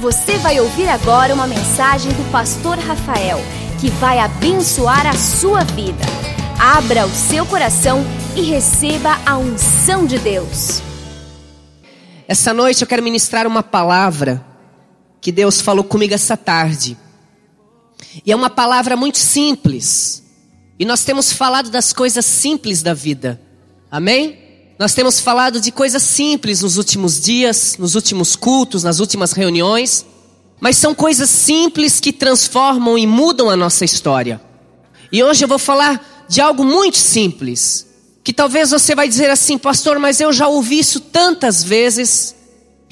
Você vai ouvir agora uma mensagem do pastor Rafael, que vai abençoar a sua vida. Abra o seu coração e receba a unção de Deus. Essa noite eu quero ministrar uma palavra que Deus falou comigo essa tarde. E é uma palavra muito simples. E nós temos falado das coisas simples da vida. Amém? Nós temos falado de coisas simples nos últimos dias, nos últimos cultos, nas últimas reuniões, mas são coisas simples que transformam e mudam a nossa história. E hoje eu vou falar de algo muito simples, que talvez você vai dizer assim, pastor, mas eu já ouvi isso tantas vezes.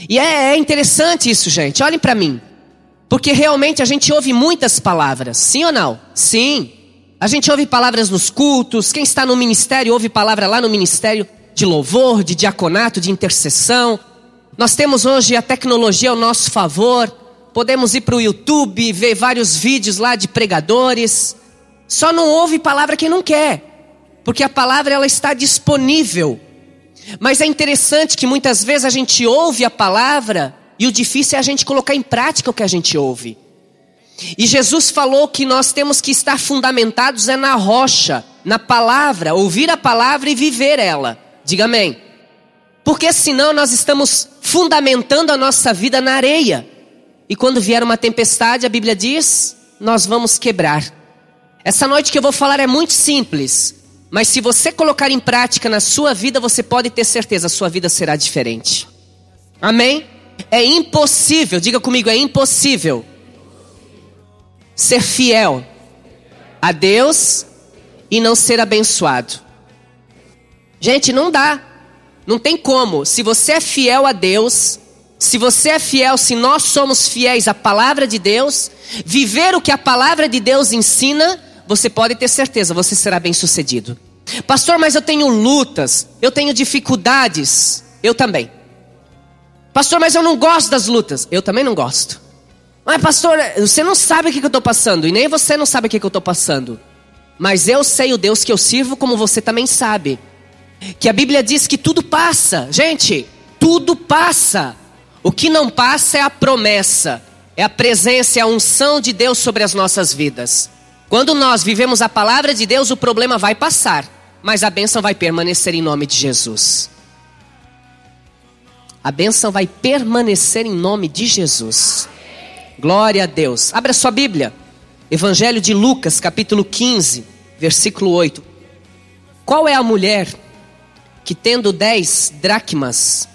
E é, é interessante isso, gente. Olhem para mim. Porque realmente a gente ouve muitas palavras, sim ou não? Sim. A gente ouve palavras nos cultos, quem está no ministério ouve palavra lá no ministério de louvor, de diaconato, de intercessão. Nós temos hoje a tecnologia ao nosso favor. Podemos ir para o YouTube, ver vários vídeos lá de pregadores. Só não ouve palavra quem não quer, porque a palavra ela está disponível. Mas é interessante que muitas vezes a gente ouve a palavra e o difícil é a gente colocar em prática o que a gente ouve. E Jesus falou que nós temos que estar fundamentados é na rocha, na palavra, ouvir a palavra e viver ela. Diga amém. Porque senão nós estamos fundamentando a nossa vida na areia. E quando vier uma tempestade, a Bíblia diz, nós vamos quebrar. Essa noite que eu vou falar é muito simples, mas se você colocar em prática na sua vida, você pode ter certeza, a sua vida será diferente. Amém? É impossível, diga comigo, é impossível ser fiel a Deus e não ser abençoado. Gente, não dá. Não tem como. Se você é fiel a Deus, se você é fiel, se nós somos fiéis à palavra de Deus, viver o que a palavra de Deus ensina, você pode ter certeza, você será bem sucedido. Pastor, mas eu tenho lutas, eu tenho dificuldades. Eu também. Pastor, mas eu não gosto das lutas. Eu também não gosto. Mas, pastor, você não sabe o que eu estou passando, e nem você não sabe o que eu estou passando. Mas eu sei o Deus que eu sirvo, como você também sabe que a Bíblia diz que tudo passa. Gente, tudo passa. O que não passa é a promessa, é a presença, é a unção de Deus sobre as nossas vidas. Quando nós vivemos a palavra de Deus, o problema vai passar, mas a bênção vai permanecer em nome de Jesus. A bênção vai permanecer em nome de Jesus. Glória a Deus. Abra sua Bíblia. Evangelho de Lucas, capítulo 15, versículo 8. Qual é a mulher que tendo dez dracmas,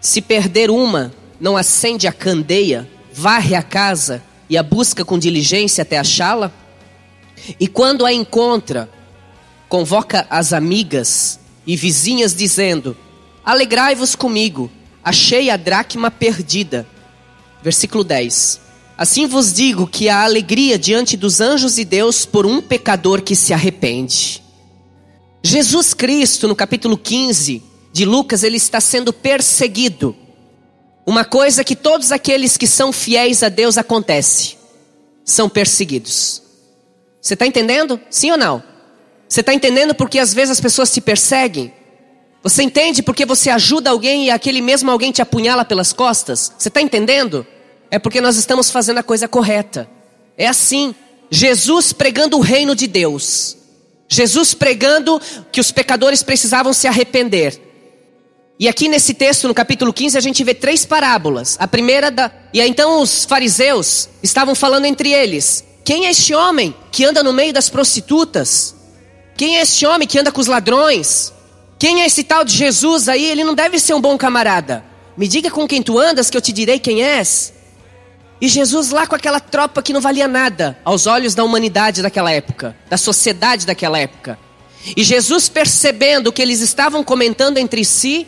se perder uma, não acende a candeia, varre a casa e a busca com diligência até achá-la? E quando a encontra, convoca as amigas e vizinhas, dizendo: Alegrai-vos comigo, achei a dracma perdida. Versículo 10. Assim vos digo que há alegria diante dos anjos de Deus por um pecador que se arrepende. Jesus Cristo, no capítulo 15 de Lucas, ele está sendo perseguido. Uma coisa que todos aqueles que são fiéis a Deus acontece: são perseguidos. Você está entendendo? Sim ou não? Você está entendendo porque às vezes as pessoas te perseguem? Você entende porque você ajuda alguém e aquele mesmo alguém te apunhala pelas costas? Você está entendendo? É porque nós estamos fazendo a coisa correta. É assim. Jesus pregando o reino de Deus. Jesus pregando que os pecadores precisavam se arrepender. E aqui nesse texto, no capítulo 15, a gente vê três parábolas. A primeira da. E aí então os fariseus estavam falando entre eles: Quem é este homem que anda no meio das prostitutas? Quem é este homem que anda com os ladrões? Quem é esse tal de Jesus aí? Ele não deve ser um bom camarada. Me diga com quem tu andas, que eu te direi quem és. E Jesus lá com aquela tropa que não valia nada aos olhos da humanidade daquela época, da sociedade daquela época. E Jesus percebendo o que eles estavam comentando entre si,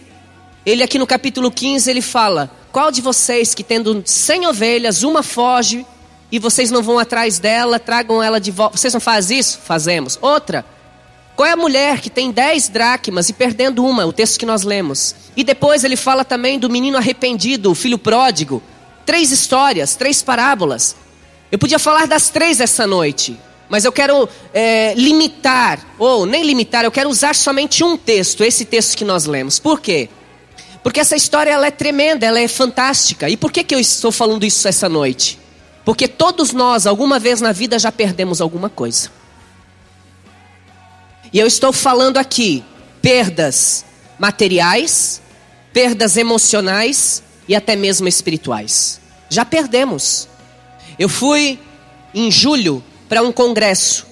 ele aqui no capítulo 15 ele fala: Qual de vocês que tendo 100 ovelhas, uma foge e vocês não vão atrás dela, tragam ela de volta? Vocês não fazem isso? Fazemos. Outra, qual é a mulher que tem 10 dracmas e perdendo uma? O texto que nós lemos. E depois ele fala também do menino arrependido, o filho pródigo três histórias, três parábolas. Eu podia falar das três essa noite, mas eu quero é, limitar, ou nem limitar, eu quero usar somente um texto, esse texto que nós lemos. Por quê? Porque essa história ela é tremenda, ela é fantástica. E por que, que eu estou falando isso essa noite? Porque todos nós, alguma vez na vida, já perdemos alguma coisa. E eu estou falando aqui perdas materiais, perdas emocionais e até mesmo espirituais. Já perdemos. Eu fui em julho para um congresso.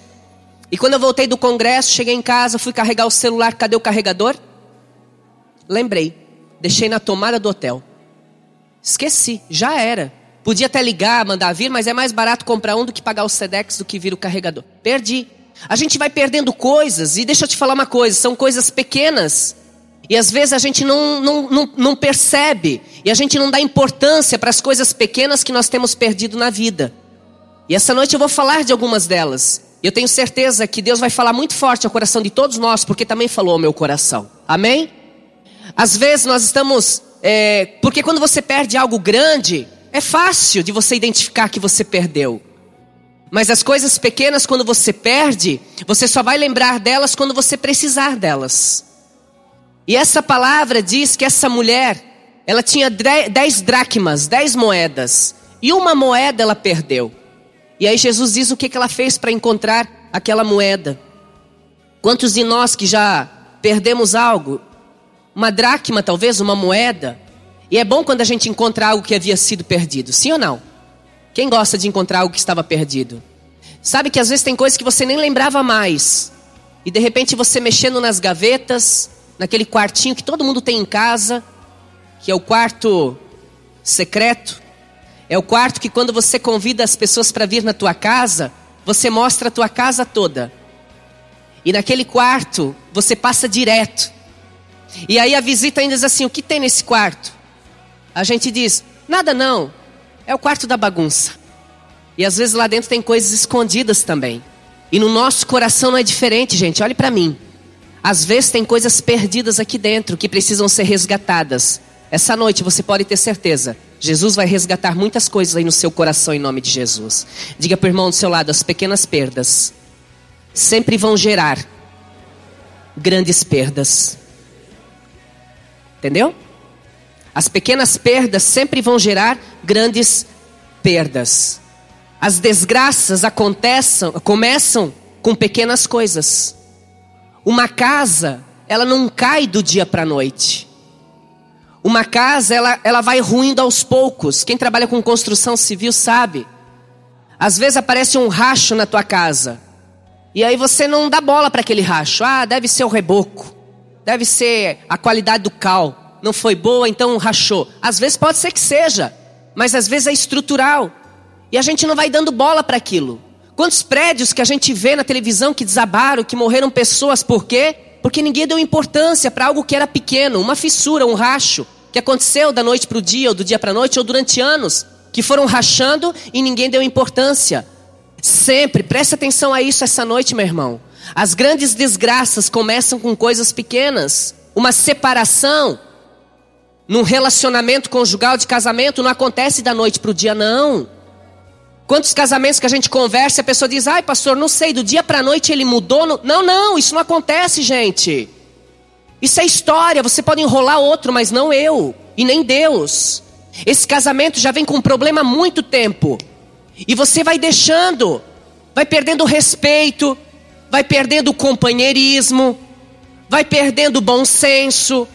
E quando eu voltei do congresso, cheguei em casa, fui carregar o celular, cadê o carregador? Lembrei, deixei na tomada do hotel. Esqueci, já era. Podia até ligar, mandar vir, mas é mais barato comprar um do que pagar o Sedex do que vir o carregador. Perdi. A gente vai perdendo coisas, e deixa eu te falar uma coisa: são coisas pequenas. E às vezes a gente não, não, não, não percebe, e a gente não dá importância para as coisas pequenas que nós temos perdido na vida. E essa noite eu vou falar de algumas delas. Eu tenho certeza que Deus vai falar muito forte ao coração de todos nós, porque também falou ao meu coração. Amém? Às vezes nós estamos. É, porque quando você perde algo grande, é fácil de você identificar que você perdeu. Mas as coisas pequenas, quando você perde, você só vai lembrar delas quando você precisar delas. E essa palavra diz que essa mulher, ela tinha dez dracmas, dez moedas. E uma moeda ela perdeu. E aí Jesus diz o que, ela fez para encontrar aquela moeda. Quantos de nós que já perdemos algo? Uma dracma, talvez, uma moeda. E é bom quando a gente encontra algo que havia sido perdido, sim ou não? Quem gosta de encontrar algo que estava perdido? Sabe que às vezes tem coisas que você nem lembrava mais. E de repente você mexendo nas gavetas, naquele quartinho que todo mundo tem em casa, que é o quarto secreto. É o quarto que quando você convida as pessoas para vir na tua casa, você mostra a tua casa toda. E naquele quarto, você passa direto. E aí a visita ainda diz assim: "O que tem nesse quarto?" A gente diz: "Nada não. É o quarto da bagunça. E às vezes lá dentro tem coisas escondidas também. E no nosso coração não é diferente, gente. Olhe para mim. Às vezes tem coisas perdidas aqui dentro que precisam ser resgatadas. Essa noite você pode ter certeza. Jesus vai resgatar muitas coisas aí no seu coração em nome de Jesus. Diga para o irmão do seu lado: as pequenas perdas sempre vão gerar grandes perdas. Entendeu? As pequenas perdas sempre vão gerar grandes perdas. As desgraças acontecem, começam com pequenas coisas. Uma casa, ela não cai do dia para a noite. Uma casa, ela, ela vai ruindo aos poucos. Quem trabalha com construção civil sabe. Às vezes aparece um racho na tua casa. E aí você não dá bola para aquele racho. Ah, deve ser o reboco. Deve ser a qualidade do cal não foi boa, então rachou. Às vezes pode ser que seja, mas às vezes é estrutural. E a gente não vai dando bola para aquilo. Quantos prédios que a gente vê na televisão que desabaram, que morreram pessoas, por quê? Porque ninguém deu importância para algo que era pequeno, uma fissura, um racho, que aconteceu da noite para o dia, ou do dia para a noite, ou durante anos, que foram rachando e ninguém deu importância. Sempre, preste atenção a isso essa noite, meu irmão. As grandes desgraças começam com coisas pequenas. Uma separação, num relacionamento conjugal de casamento não acontece da noite para o dia, não. Quantos casamentos que a gente conversa a pessoa diz, ai pastor, não sei, do dia para noite ele mudou. Não, não, isso não acontece, gente. Isso é história, você pode enrolar outro, mas não eu, e nem Deus. Esse casamento já vem com um problema há muito tempo. E você vai deixando, vai perdendo o respeito, vai perdendo o companheirismo, vai perdendo o bom senso,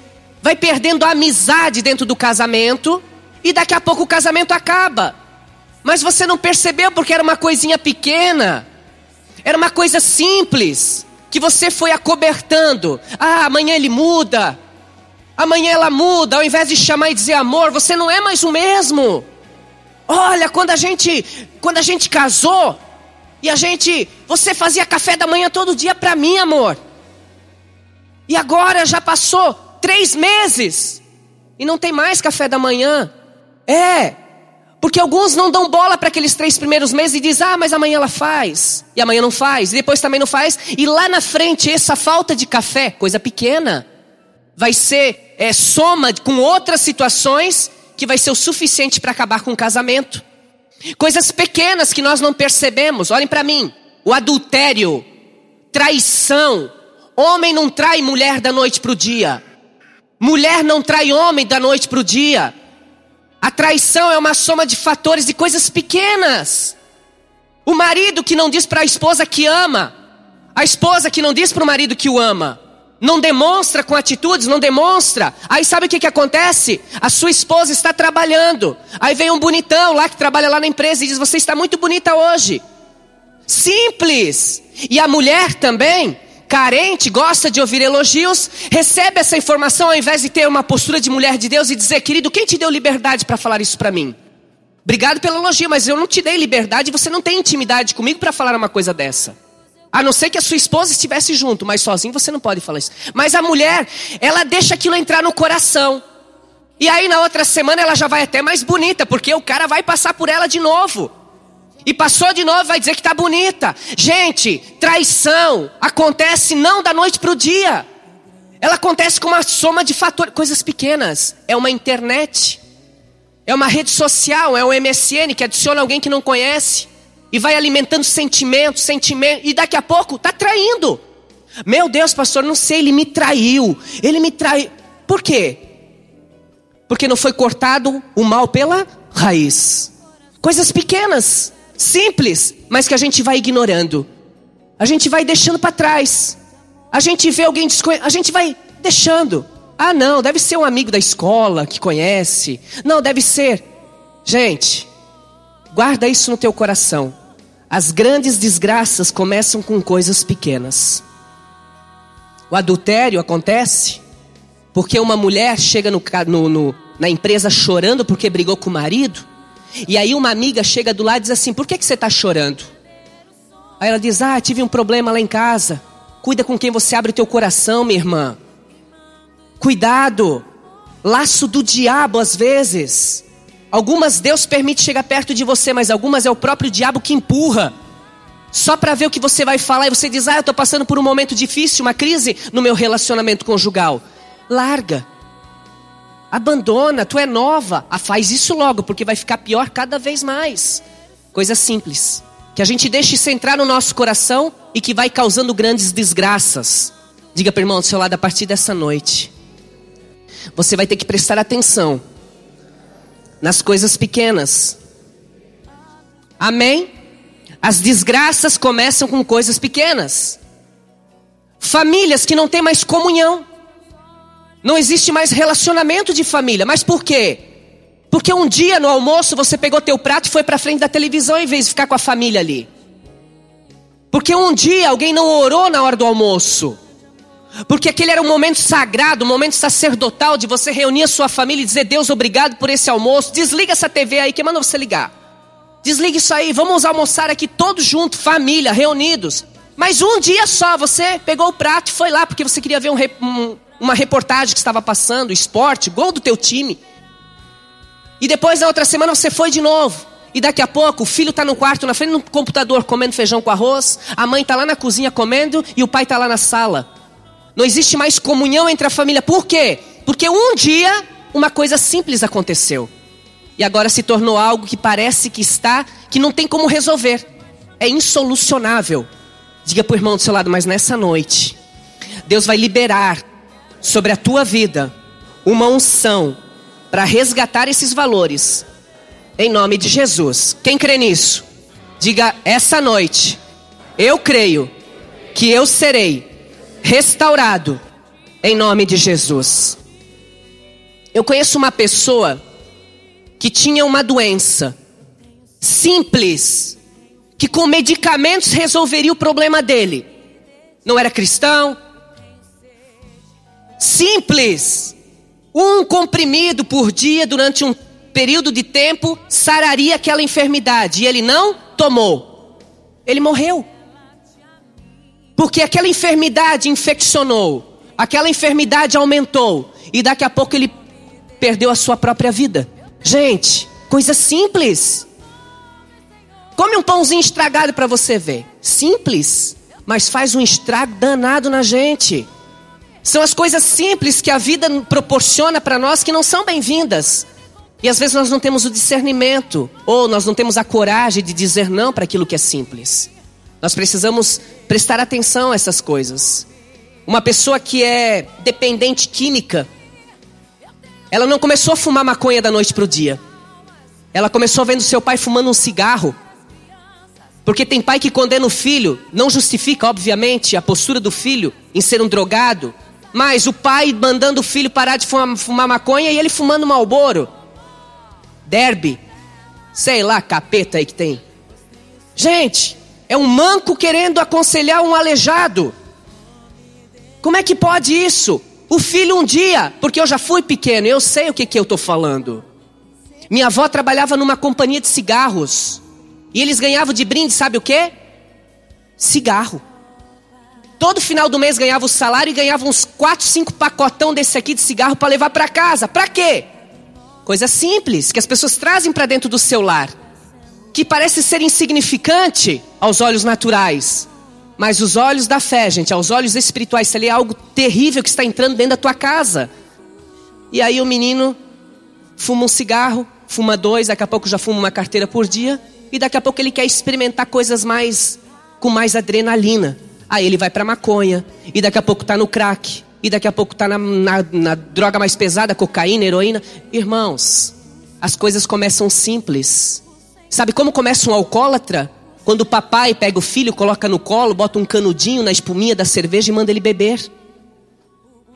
vai perdendo a amizade dentro do casamento e daqui a pouco o casamento acaba. Mas você não percebeu porque era uma coisinha pequena, era uma coisa simples que você foi acobertando. Ah, amanhã ele muda. Amanhã ela muda, ao invés de chamar e dizer amor, você não é mais o mesmo. Olha, quando a gente, quando a gente casou, e a gente, você fazia café da manhã todo dia para mim, amor. E agora já passou três meses e não tem mais café da manhã. É, porque alguns não dão bola para aqueles três primeiros meses e dizem, ah, mas amanhã ela faz. E amanhã não faz, e depois também não faz. E lá na frente, essa falta de café, coisa pequena, vai ser é, soma com outras situações que vai ser o suficiente para acabar com o casamento. Coisas pequenas que nós não percebemos. Olhem para mim: o adultério, traição. Homem não trai mulher da noite para o dia. Mulher não trai homem da noite para o dia. A traição é uma soma de fatores e coisas pequenas. O marido que não diz para a esposa que ama, a esposa que não diz para o marido que o ama, não demonstra com atitudes, não demonstra. Aí sabe o que, que acontece? A sua esposa está trabalhando. Aí vem um bonitão lá que trabalha lá na empresa e diz: Você está muito bonita hoje. Simples. E a mulher também, carente, gosta de ouvir elogios, recebe essa informação ao invés de ter uma postura de mulher de Deus e dizer: Querido, quem te deu liberdade para falar isso para mim? Obrigado pelo elogio, mas eu não te dei liberdade, você não tem intimidade comigo para falar uma coisa dessa. A não ser que a sua esposa estivesse junto, mas sozinho você não pode falar isso. Mas a mulher, ela deixa aquilo entrar no coração. E aí na outra semana ela já vai até mais bonita, porque o cara vai passar por ela de novo. E passou de novo, vai dizer que está bonita. Gente, traição acontece não da noite para o dia. Ela acontece com uma soma de fatores, coisas pequenas. É uma internet, é uma rede social, é um MSN que adiciona alguém que não conhece e vai alimentando sentimento, sentimento, e daqui a pouco está traindo. Meu Deus, pastor, não sei, ele me traiu. Ele me traiu. Por quê? Porque não foi cortado o mal pela raiz. Coisas pequenas, simples, mas que a gente vai ignorando. A gente vai deixando para trás. A gente vê alguém desconhecido, a gente vai deixando. Ah, não, deve ser um amigo da escola que conhece. Não, deve ser. Gente, guarda isso no teu coração. As grandes desgraças começam com coisas pequenas. O adultério acontece porque uma mulher chega no, no, no, na empresa chorando porque brigou com o marido. E aí uma amiga chega do lado e diz assim: Por que, que você está chorando? Aí ela diz: Ah, tive um problema lá em casa. Cuida com quem você abre o teu coração, minha irmã. Cuidado. Laço do diabo às vezes. Algumas Deus permite chegar perto de você, mas algumas é o próprio diabo que empurra. Só para ver o que você vai falar e você diz: "Ah, eu estou passando por um momento difícil, uma crise no meu relacionamento conjugal". Larga. Abandona, tu é nova. Ah, faz isso logo, porque vai ficar pior cada vez mais. Coisa simples, que a gente deixe isso entrar no nosso coração e que vai causando grandes desgraças. Diga para o irmão do seu lado a partir dessa noite. Você vai ter que prestar atenção nas coisas pequenas. Amém? As desgraças começam com coisas pequenas. Famílias que não têm mais comunhão. Não existe mais relacionamento de família. Mas por quê? Porque um dia no almoço você pegou teu prato e foi para frente da televisão em vez de ficar com a família ali. Porque um dia alguém não orou na hora do almoço. Porque aquele era um momento sagrado, um momento sacerdotal de você reunir a sua família e dizer: Deus, obrigado por esse almoço. Desliga essa TV aí, que manda você ligar. Desliga isso aí, vamos almoçar aqui todos juntos, família, reunidos. Mas um dia só, você pegou o prato e foi lá porque você queria ver um, um, uma reportagem que estava passando, esporte, gol do teu time. E depois na outra semana você foi de novo. E daqui a pouco o filho está no quarto, na frente do computador, comendo feijão com arroz. A mãe está lá na cozinha comendo e o pai está lá na sala. Não existe mais comunhão entre a família. Por quê? Porque um dia uma coisa simples aconteceu. E agora se tornou algo que parece que está, que não tem como resolver. É insolucionável. Diga para o irmão do seu lado, mas nessa noite, Deus vai liberar sobre a tua vida uma unção para resgatar esses valores. Em nome de Jesus. Quem crê nisso? Diga essa noite. Eu creio que eu serei restaurado em nome de Jesus. Eu conheço uma pessoa que tinha uma doença simples, que com medicamentos resolveria o problema dele. Não era cristão. Simples. Um comprimido por dia durante um período de tempo sararia aquela enfermidade. E ele não tomou. Ele morreu. Porque aquela enfermidade infeccionou, aquela enfermidade aumentou, e daqui a pouco ele perdeu a sua própria vida. Gente, coisa simples. Come um pãozinho estragado para você ver. Simples, mas faz um estrago danado na gente. São as coisas simples que a vida proporciona para nós que não são bem-vindas. E às vezes nós não temos o discernimento, ou nós não temos a coragem de dizer não para aquilo que é simples. Nós precisamos prestar atenção a essas coisas. Uma pessoa que é dependente química, Ela não começou a fumar maconha da noite para o dia. Ela começou vendo seu pai fumando um cigarro. Porque tem pai que condena o filho, não justifica, obviamente, a postura do filho em ser um drogado, mas o pai mandando o filho parar de fumar, fumar maconha e ele fumando malboro. Derby, sei lá, capeta aí que tem. Gente, é um manco querendo aconselhar um aleijado. Como é que pode isso? O filho um dia, porque eu já fui pequeno, eu sei o que, que eu estou falando. Minha avó trabalhava numa companhia de cigarros. E eles ganhavam de brinde, sabe o que? Cigarro. Todo final do mês ganhava o salário e ganhava uns 4, 5 pacotão desse aqui de cigarro para levar para casa. Para quê? Coisa simples que as pessoas trazem para dentro do seu lar, que parece ser insignificante aos olhos naturais, mas os olhos da fé, gente, aos olhos espirituais, se ali é algo terrível que está entrando dentro da tua casa. E aí o menino fuma um cigarro, fuma dois, daqui a pouco já fuma uma carteira por dia, e daqui a pouco ele quer experimentar coisas mais com mais adrenalina. Aí ele vai para maconha, e daqui a pouco está no crack, e daqui a pouco está na, na, na droga mais pesada, cocaína, heroína. Irmãos, as coisas começam simples. Sabe como começa um alcoólatra? Quando o papai pega o filho, coloca no colo, bota um canudinho na espuminha da cerveja e manda ele beber.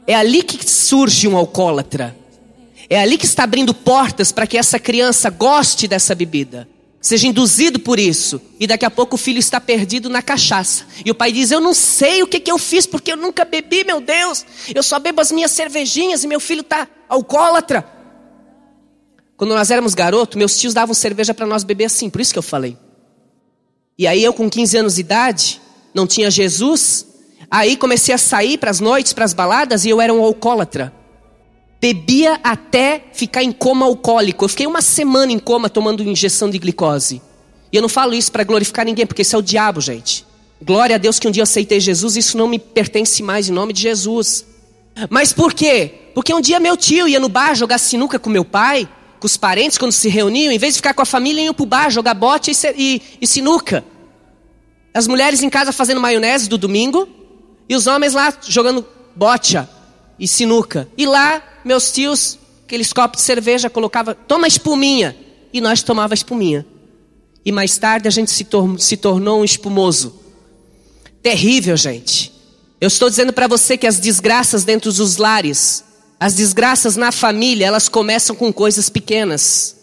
É ali que surge um alcoólatra. É ali que está abrindo portas para que essa criança goste dessa bebida. Seja induzido por isso. E daqui a pouco o filho está perdido na cachaça. E o pai diz: Eu não sei o que, que eu fiz, porque eu nunca bebi, meu Deus. Eu só bebo as minhas cervejinhas e meu filho está alcoólatra. Quando nós éramos garoto, meus tios davam cerveja para nós beber assim, por isso que eu falei. E aí eu com 15 anos de idade, não tinha Jesus, aí comecei a sair para as noites, para as baladas e eu era um alcoólatra. Bebia até ficar em coma alcoólico. Eu fiquei uma semana em coma tomando injeção de glicose. E eu não falo isso para glorificar ninguém, porque isso é o diabo, gente. Glória a Deus que um dia eu aceitei Jesus, isso não me pertence mais em nome de Jesus. Mas por quê? Porque um dia meu tio ia no bar jogar sinuca com meu pai, com os parentes, quando se reuniam, em vez de ficar com a família, iam para o bar jogar bote e, e, e sinuca. As mulheres em casa fazendo maionese do domingo, e os homens lá jogando bocha e sinuca. E lá, meus tios, aqueles copos de cerveja, colocava, toma espuminha. E nós tomava espuminha. E mais tarde a gente se, tor se tornou um espumoso. Terrível, gente. Eu estou dizendo para você que as desgraças dentro dos lares as desgraças na família, elas começam com coisas pequenas.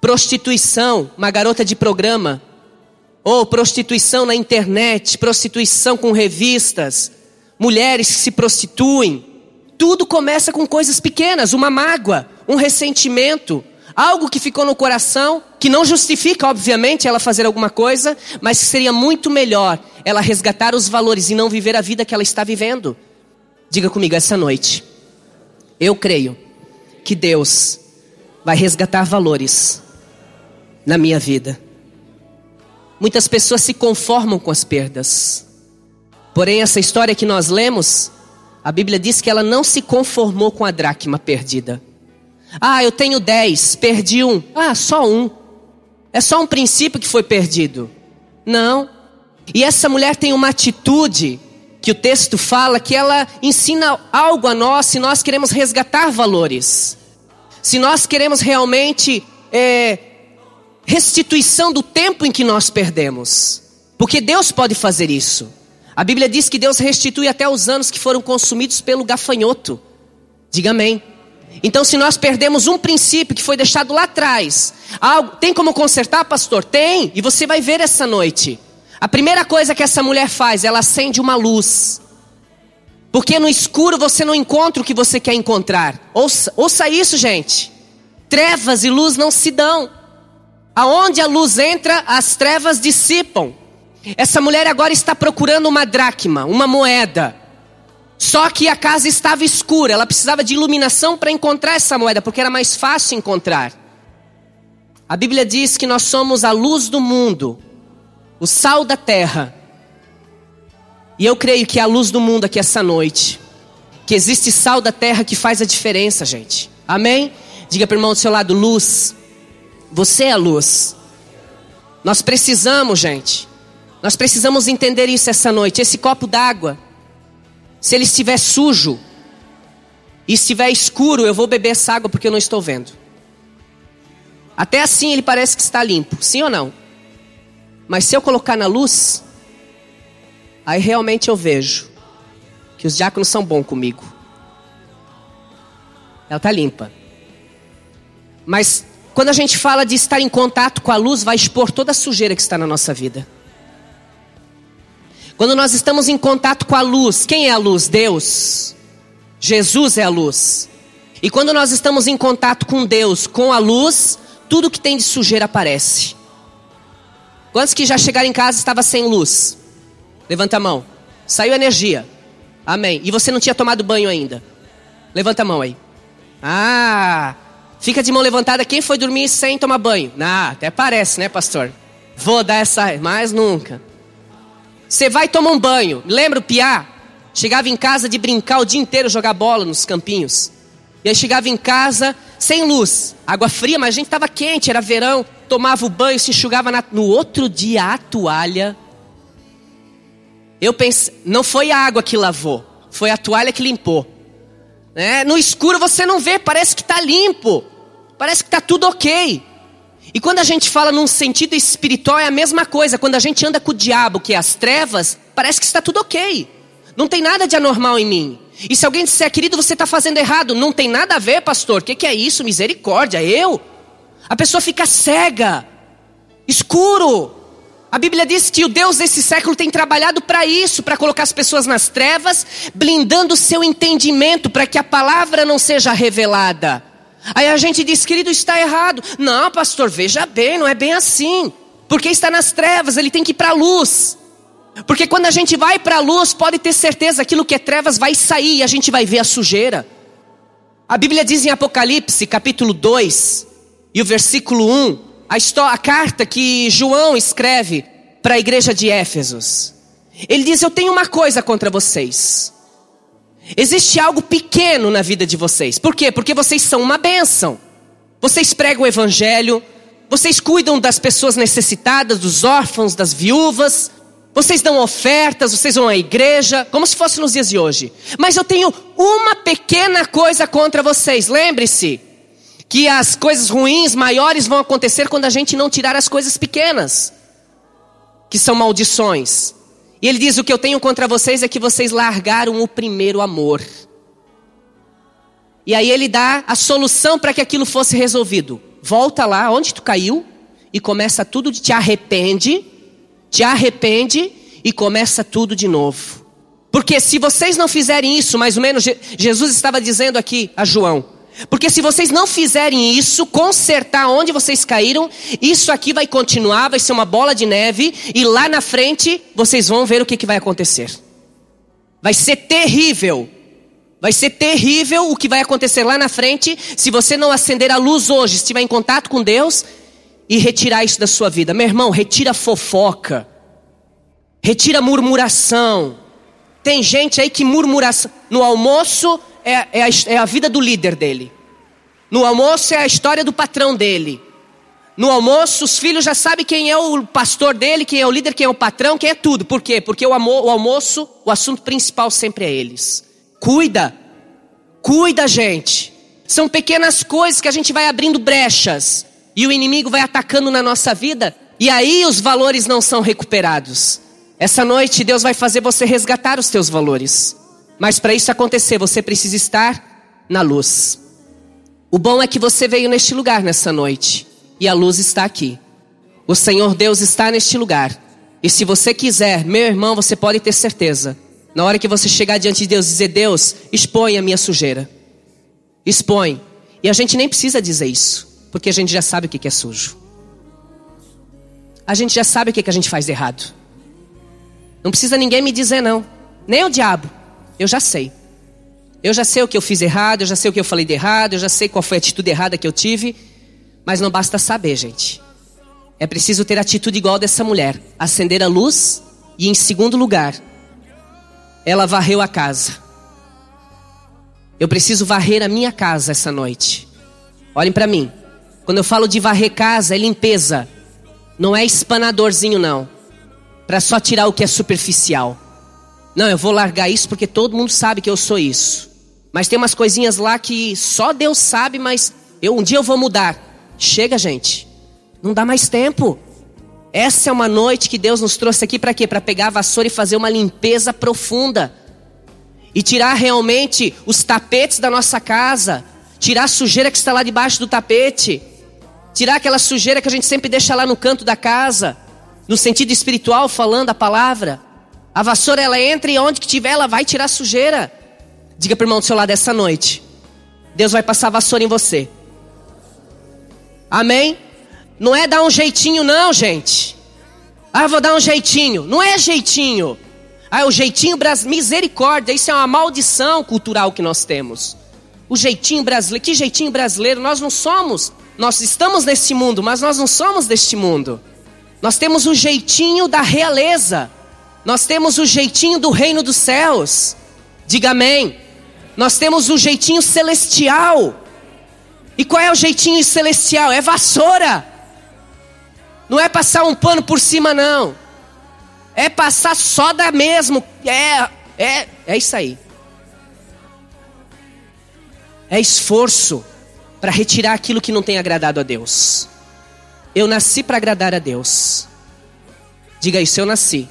Prostituição, uma garota de programa. Ou prostituição na internet, prostituição com revistas. Mulheres que se prostituem. Tudo começa com coisas pequenas, uma mágoa, um ressentimento, algo que ficou no coração, que não justifica, obviamente, ela fazer alguma coisa, mas seria muito melhor ela resgatar os valores e não viver a vida que ela está vivendo. Diga comigo essa noite. Eu creio que Deus vai resgatar valores na minha vida. Muitas pessoas se conformam com as perdas. Porém, essa história que nós lemos, a Bíblia diz que ela não se conformou com a dracma perdida. Ah, eu tenho dez, perdi um. Ah, só um. É só um princípio que foi perdido. Não. E essa mulher tem uma atitude que o texto fala que ela ensina algo a nós se nós queremos resgatar valores. Se nós queremos realmente é, restituição do tempo em que nós perdemos. Porque Deus pode fazer isso. A Bíblia diz que Deus restitui até os anos que foram consumidos pelo gafanhoto. Diga amém. Então, se nós perdemos um princípio que foi deixado lá atrás, algo, tem como consertar, pastor? Tem, e você vai ver essa noite. A primeira coisa que essa mulher faz, ela acende uma luz. Porque no escuro você não encontra o que você quer encontrar. Ouça, ouça isso, gente. Trevas e luz não se dão. Aonde a luz entra, as trevas dissipam. Essa mulher agora está procurando uma dracma, uma moeda. Só que a casa estava escura, ela precisava de iluminação para encontrar essa moeda, porque era mais fácil encontrar. A Bíblia diz que nós somos a luz do mundo o sal da terra. E eu creio que é a luz do mundo aqui essa noite. Que existe sal da terra que faz a diferença, gente. Amém? Diga para o irmão do seu lado: luz. Você é a luz. Nós precisamos, gente. Nós precisamos entender isso essa noite. Esse copo d'água, se ele estiver sujo, E estiver escuro, eu vou beber essa água porque eu não estou vendo. Até assim ele parece que está limpo, sim ou não? Mas se eu colocar na luz, aí realmente eu vejo que os diáconos são bons comigo. Ela está limpa. Mas quando a gente fala de estar em contato com a luz, vai expor toda a sujeira que está na nossa vida. Quando nós estamos em contato com a luz, quem é a luz? Deus. Jesus é a luz. E quando nós estamos em contato com Deus, com a luz, tudo que tem de sujeira aparece. Quantos que já chegaram em casa estava sem luz? Levanta a mão. Saiu energia. Amém. E você não tinha tomado banho ainda? Levanta a mão aí. Ah, Fica de mão levantada quem foi dormir sem tomar banho. Ah, até parece, né, pastor? Vou dar essa, mais nunca. Você vai tomar um banho. Lembra o Piá? Chegava em casa de brincar o dia inteiro, jogar bola nos campinhos. E aí chegava em casa sem luz, água fria, mas a gente estava quente, era verão. Tomava o banho, se enxugava na... no outro dia a toalha. Eu pensei, não foi a água que lavou, foi a toalha que limpou. É, no escuro você não vê, parece que está limpo. Parece que está tudo ok. E quando a gente fala num sentido espiritual, é a mesma coisa. Quando a gente anda com o diabo, que é as trevas, parece que está tudo ok. Não tem nada de anormal em mim. E se alguém disser, querido, você está fazendo errado, não tem nada a ver, pastor. O que, que é isso? Misericórdia, eu? A pessoa fica cega, escuro. A Bíblia diz que o Deus desse século tem trabalhado para isso, para colocar as pessoas nas trevas, blindando o seu entendimento para que a palavra não seja revelada. Aí a gente diz, querido, está errado. Não, pastor, veja bem, não é bem assim. Porque está nas trevas, ele tem que ir para a luz. Porque quando a gente vai para a luz, pode ter certeza, aquilo que é trevas vai sair e a gente vai ver a sujeira. A Bíblia diz em Apocalipse, capítulo 2, e o versículo 1, a, história, a carta que João escreve para a igreja de Éfesos. Ele diz: Eu tenho uma coisa contra vocês. Existe algo pequeno na vida de vocês. Por quê? Porque vocês são uma bênção. Vocês pregam o evangelho, vocês cuidam das pessoas necessitadas, dos órfãos, das viúvas. Vocês dão ofertas, vocês vão à igreja, como se fosse nos dias de hoje. Mas eu tenho uma pequena coisa contra vocês. Lembre-se que as coisas ruins, maiores, vão acontecer quando a gente não tirar as coisas pequenas, que são maldições. E ele diz: O que eu tenho contra vocês é que vocês largaram o primeiro amor. E aí ele dá a solução para que aquilo fosse resolvido. Volta lá onde tu caiu e começa tudo, te arrepende, te arrepende e começa tudo de novo. Porque se vocês não fizerem isso, mais ou menos, Jesus estava dizendo aqui a João: porque se vocês não fizerem isso, consertar onde vocês caíram, isso aqui vai continuar, vai ser uma bola de neve, e lá na frente vocês vão ver o que, que vai acontecer. Vai ser terrível. Vai ser terrível o que vai acontecer lá na frente se você não acender a luz hoje, estiver em contato com Deus e retirar isso da sua vida. Meu irmão, retira fofoca. Retira murmuração. Tem gente aí que murmuração. No almoço, é, é, a, é a vida do líder dele. No almoço é a história do patrão dele. No almoço, os filhos já sabem quem é o pastor dele, quem é o líder, quem é o patrão, quem é tudo. Por quê? Porque o, o almoço, o assunto principal sempre é eles. Cuida. Cuida, gente. São pequenas coisas que a gente vai abrindo brechas. E o inimigo vai atacando na nossa vida. E aí os valores não são recuperados. Essa noite Deus vai fazer você resgatar os teus valores. Mas para isso acontecer, você precisa estar na luz. O bom é que você veio neste lugar nessa noite e a luz está aqui. O Senhor Deus está neste lugar. E se você quiser, meu irmão, você pode ter certeza. Na hora que você chegar diante de Deus e dizer: Deus, expõe a minha sujeira. Expõe. E a gente nem precisa dizer isso, porque a gente já sabe o que é sujo. A gente já sabe o que a gente faz de errado. Não precisa ninguém me dizer, não. Nem o diabo. Eu já sei. Eu já sei o que eu fiz errado, eu já sei o que eu falei de errado, eu já sei qual foi a atitude errada que eu tive. Mas não basta saber, gente. É preciso ter atitude igual dessa mulher: acender a luz e, em segundo lugar, ela varreu a casa. Eu preciso varrer a minha casa essa noite. Olhem para mim. Quando eu falo de varrer casa, é limpeza. Não é espanadorzinho, não. Para só tirar o que é superficial. Não, eu vou largar isso porque todo mundo sabe que eu sou isso. Mas tem umas coisinhas lá que só Deus sabe, mas eu um dia eu vou mudar. Chega, gente. Não dá mais tempo. Essa é uma noite que Deus nos trouxe aqui para quê? Para pegar a vassoura e fazer uma limpeza profunda. E tirar realmente os tapetes da nossa casa, tirar a sujeira que está lá debaixo do tapete, tirar aquela sujeira que a gente sempre deixa lá no canto da casa, no sentido espiritual falando a palavra. A vassoura ela entra e onde que tiver ela vai tirar sujeira. Diga para o irmão do seu lado essa noite. Deus vai passar vassoura em você. Amém? Não é dar um jeitinho, não, gente. Ah, vou dar um jeitinho. Não é jeitinho. Ah, o jeitinho brasileiro. Misericórdia, isso é uma maldição cultural que nós temos. O jeitinho brasileiro. Que jeitinho brasileiro? Nós não somos. Nós estamos neste mundo, mas nós não somos deste mundo. Nós temos o jeitinho da realeza. Nós temos o jeitinho do reino dos céus. Diga amém. Nós temos o jeitinho celestial. E qual é o jeitinho celestial? É vassoura. Não é passar um pano por cima, não. É passar soda mesmo. É, é, é isso aí. É esforço para retirar aquilo que não tem agradado a Deus. Eu nasci para agradar a Deus. Diga isso, eu nasci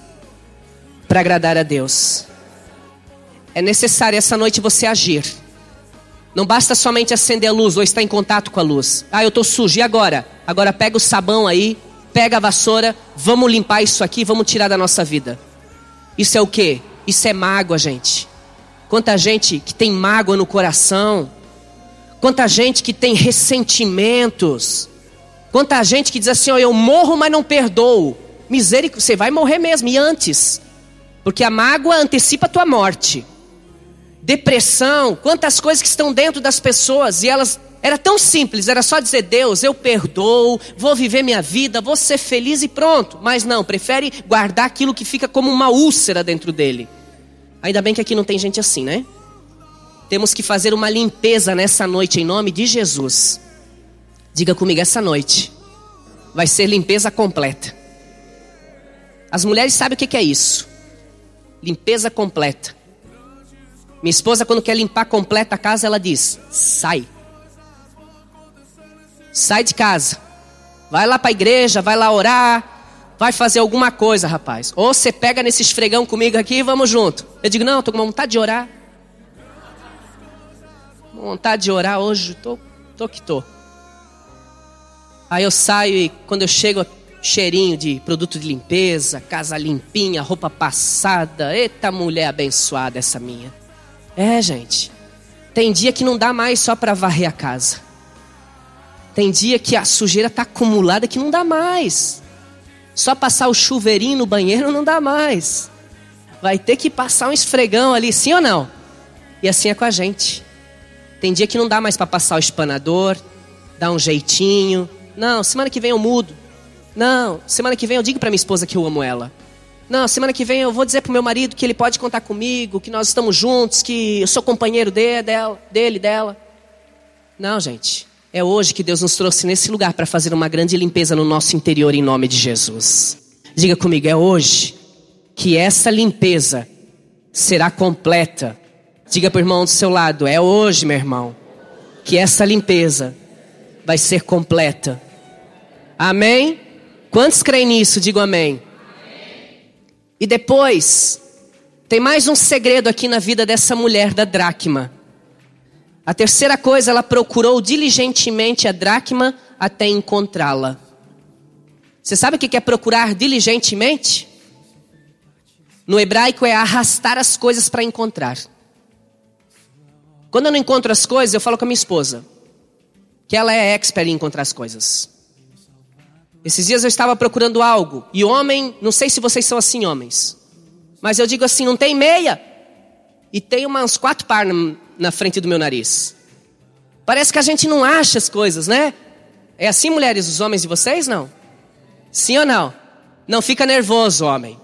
para agradar a Deus. É necessário essa noite você agir. Não basta somente acender a luz ou estar em contato com a luz. Ah, eu estou sujo, e agora? Agora pega o sabão aí, pega a vassoura, vamos limpar isso aqui, vamos tirar da nossa vida. Isso é o que? Isso é mágoa, gente. Quanta gente que tem mágoa no coração. Quanta gente que tem ressentimentos. Quanta gente que diz assim: oh, eu morro, mas não perdoo. Misericórdia, você vai morrer mesmo, e antes. Porque a mágoa antecipa a tua morte depressão, quantas coisas que estão dentro das pessoas e elas era tão simples, era só dizer Deus, eu perdoo, vou viver minha vida, vou ser feliz e pronto. Mas não, prefere guardar aquilo que fica como uma úlcera dentro dele. Ainda bem que aqui não tem gente assim, né? Temos que fazer uma limpeza nessa noite em nome de Jesus. Diga comigo essa noite. Vai ser limpeza completa. As mulheres sabem o que é isso. Limpeza completa. Minha esposa, quando quer limpar completa a casa, ela diz: sai. Sai de casa. Vai lá para a igreja, vai lá orar. Vai fazer alguma coisa, rapaz. Ou você pega nesse esfregão comigo aqui e vamos junto. Eu digo: não, estou com vontade de orar. Vontade de orar hoje, tô, tô que tô. Aí eu saio e quando eu chego, cheirinho de produto de limpeza, casa limpinha, roupa passada. Eita mulher abençoada essa minha. É, gente. Tem dia que não dá mais só para varrer a casa. Tem dia que a sujeira está acumulada que não dá mais. Só passar o chuveirinho no banheiro não dá mais. Vai ter que passar um esfregão ali, sim ou não? E assim é com a gente. Tem dia que não dá mais para passar o espanador, dar um jeitinho. Não, semana que vem eu mudo. Não, semana que vem eu digo para minha esposa que eu amo ela. Não, semana que vem eu vou dizer para o meu marido que ele pode contar comigo, que nós estamos juntos, que eu sou companheiro dele, dela, dele, dela. Não, gente. É hoje que Deus nos trouxe nesse lugar para fazer uma grande limpeza no nosso interior em nome de Jesus. Diga comigo, é hoje que essa limpeza será completa. Diga para o irmão do seu lado, é hoje, meu irmão, que essa limpeza vai ser completa. Amém? Quantos creem nisso? Digo amém. E depois, tem mais um segredo aqui na vida dessa mulher da dracma. A terceira coisa, ela procurou diligentemente a dracma até encontrá-la. Você sabe o que é procurar diligentemente? No hebraico é arrastar as coisas para encontrar. Quando eu não encontro as coisas, eu falo com a minha esposa, que ela é expert em encontrar as coisas. Esses dias eu estava procurando algo e homem, não sei se vocês são assim homens, mas eu digo assim, não tem meia e tem umas quatro par na frente do meu nariz. Parece que a gente não acha as coisas, né? É assim, mulheres, os homens de vocês não? Sim ou não? Não fica nervoso, homem.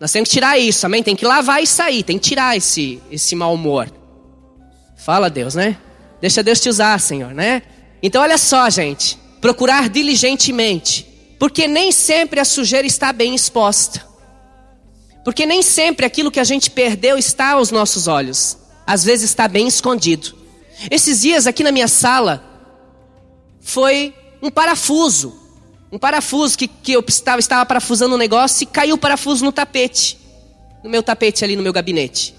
Nós temos que tirar isso, amém? Tem que lavar isso aí, tem que tirar esse, esse mau humor. Fala Deus, né? Deixa Deus te usar, Senhor, né? Então olha só, gente. Procurar diligentemente porque nem sempre a sujeira está bem exposta. Porque nem sempre aquilo que a gente perdeu está aos nossos olhos. às vezes está bem escondido. Esses dias aqui na minha sala foi um parafuso. Um parafuso que, que eu estava, estava parafusando um negócio e caiu o parafuso no tapete. No meu tapete ali no meu gabinete.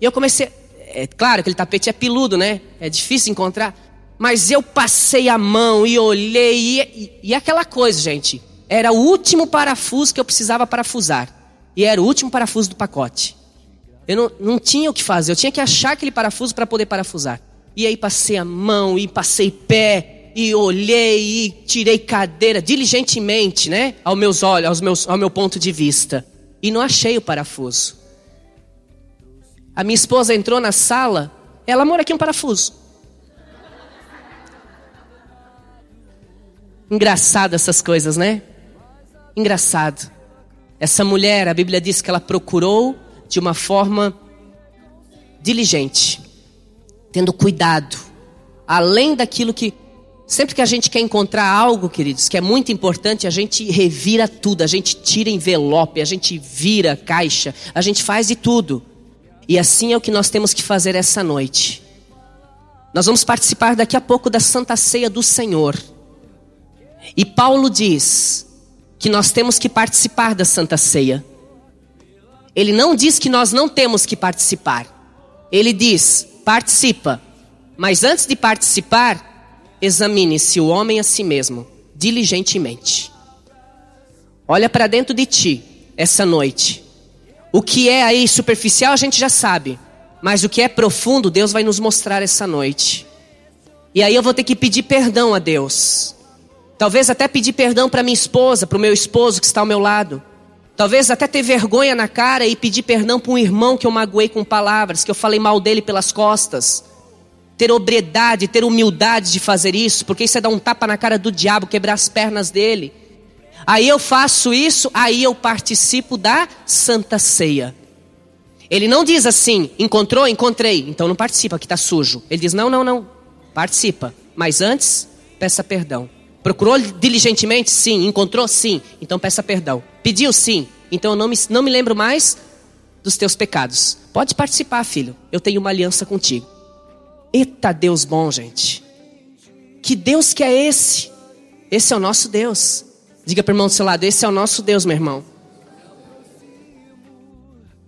E eu comecei. É claro, aquele tapete é peludo, né? É difícil encontrar. Mas eu passei a mão e olhei. E, e, e aquela coisa, gente. Era o último parafuso que eu precisava parafusar. E era o último parafuso do pacote. Eu não, não tinha o que fazer. Eu tinha que achar aquele parafuso para poder parafusar. E aí passei a mão e passei pé e olhei e tirei cadeira diligentemente, né? Aos meus olhos, aos meus, ao meu ponto de vista. E não achei o parafuso. A minha esposa entrou na sala, ela mora aqui um parafuso. Engraçado essas coisas, né? Engraçado. Essa mulher, a Bíblia diz que ela procurou de uma forma diligente tendo cuidado, além daquilo que. Sempre que a gente quer encontrar algo, queridos, que é muito importante, a gente revira tudo, a gente tira envelope, a gente vira caixa, a gente faz de tudo. E assim é o que nós temos que fazer essa noite. Nós vamos participar daqui a pouco da Santa Ceia do Senhor. E Paulo diz que nós temos que participar da Santa Ceia. Ele não diz que nós não temos que participar. Ele diz: participa. Mas antes de participar, examine-se o homem a si mesmo, diligentemente. Olha para dentro de ti essa noite. O que é aí superficial a gente já sabe, mas o que é profundo Deus vai nos mostrar essa noite. E aí eu vou ter que pedir perdão a Deus. Talvez até pedir perdão para minha esposa, para o meu esposo que está ao meu lado. Talvez até ter vergonha na cara e pedir perdão para um irmão que eu magoei com palavras, que eu falei mal dele pelas costas. Ter obredade, ter humildade de fazer isso, porque isso é dar um tapa na cara do diabo, quebrar as pernas dele. Aí eu faço isso, aí eu participo da Santa Ceia. Ele não diz assim, encontrou? Encontrei. Então não participa, que está sujo. Ele diz, não, não, não. Participa. Mas antes, peça perdão. Procurou diligentemente? Sim. Encontrou? Sim. Então peça perdão. Pediu? Sim. Então eu não me, não me lembro mais dos teus pecados. Pode participar, filho. Eu tenho uma aliança contigo. Eita Deus bom, gente. Que Deus que é esse? Esse é o nosso Deus. Diga para o irmão do seu lado: esse é o nosso Deus, meu irmão.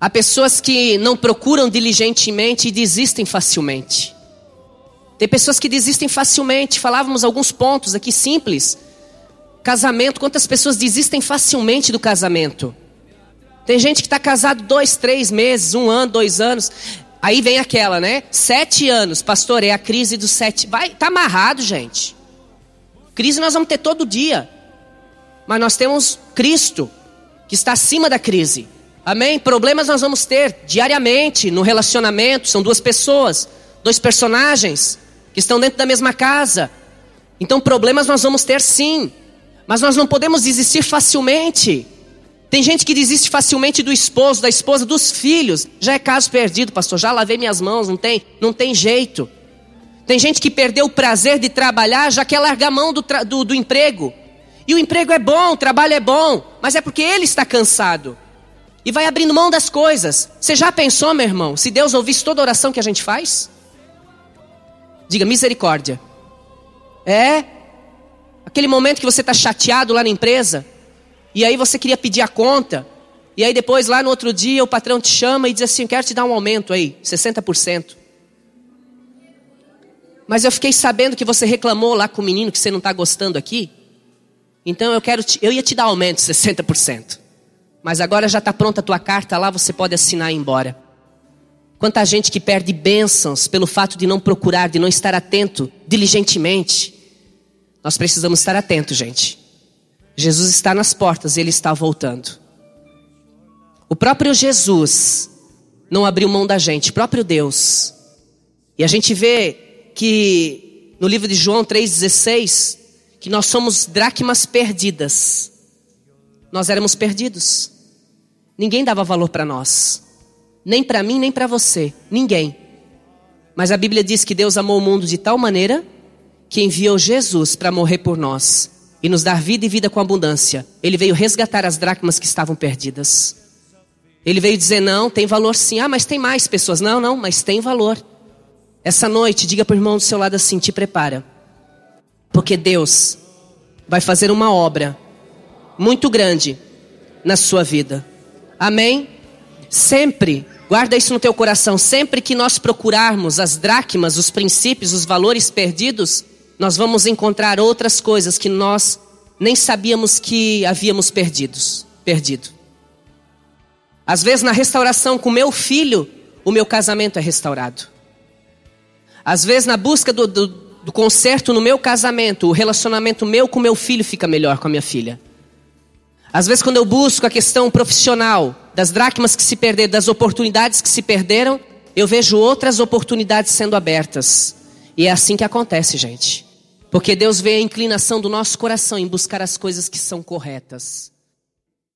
Há pessoas que não procuram diligentemente e desistem facilmente. Tem pessoas que desistem facilmente. Falávamos alguns pontos aqui simples. Casamento, quantas pessoas desistem facilmente do casamento? Tem gente que está casado dois, três meses, um ano, dois anos. Aí vem aquela, né? Sete anos, pastor, é a crise dos sete. Vai, tá amarrado, gente. Crise nós vamos ter todo dia. Mas nós temos Cristo, que está acima da crise. Amém? Problemas nós vamos ter diariamente no relacionamento. São duas pessoas, dois personagens que estão dentro da mesma casa. Então, problemas nós vamos ter sim, mas nós não podemos desistir facilmente. Tem gente que desiste facilmente do esposo, da esposa, dos filhos. Já é caso perdido, pastor. Já lavei minhas mãos, não tem, não tem jeito. Tem gente que perdeu o prazer de trabalhar, já quer largar a mão do, do, do emprego. E o emprego é bom, o trabalho é bom, mas é porque ele está cansado. E vai abrindo mão das coisas. Você já pensou, meu irmão, se Deus ouvisse toda oração que a gente faz? Diga misericórdia. É aquele momento que você está chateado lá na empresa, e aí você queria pedir a conta, e aí depois lá no outro dia o patrão te chama e diz assim: quero te dar um aumento aí, 60%. Mas eu fiquei sabendo que você reclamou lá com o menino que você não está gostando aqui. Então eu quero, te, eu ia te dar aumento 60%. Mas agora já está pronta a tua carta lá, você pode assinar e ir embora. Quanta gente que perde bênçãos pelo fato de não procurar, de não estar atento diligentemente. Nós precisamos estar atentos, gente. Jesus está nas portas ele está voltando. O próprio Jesus não abriu mão da gente, próprio Deus. E a gente vê que no livro de João 3,16, que nós somos dracmas perdidas. Nós éramos perdidos. Ninguém dava valor para nós. Nem para mim, nem para você. Ninguém. Mas a Bíblia diz que Deus amou o mundo de tal maneira que enviou Jesus para morrer por nós e nos dar vida e vida com abundância. Ele veio resgatar as dracmas que estavam perdidas. Ele veio dizer: não, tem valor sim. Ah, mas tem mais pessoas. Não, não, mas tem valor. Essa noite, diga para o irmão do seu lado assim: te prepara. Porque Deus vai fazer uma obra muito grande na sua vida. Amém? Sempre, guarda isso no teu coração, sempre que nós procurarmos as dracmas, os princípios, os valores perdidos, nós vamos encontrar outras coisas que nós nem sabíamos que havíamos perdidos, perdido. Às vezes na restauração com meu filho, o meu casamento é restaurado. Às vezes na busca do, do, do conserto no meu casamento, o relacionamento meu com meu filho fica melhor com a minha filha. Às vezes quando eu busco a questão profissional, das dracmas que se perderam, das oportunidades que se perderam, eu vejo outras oportunidades sendo abertas. E é assim que acontece, gente. Porque Deus vê a inclinação do nosso coração em buscar as coisas que são corretas.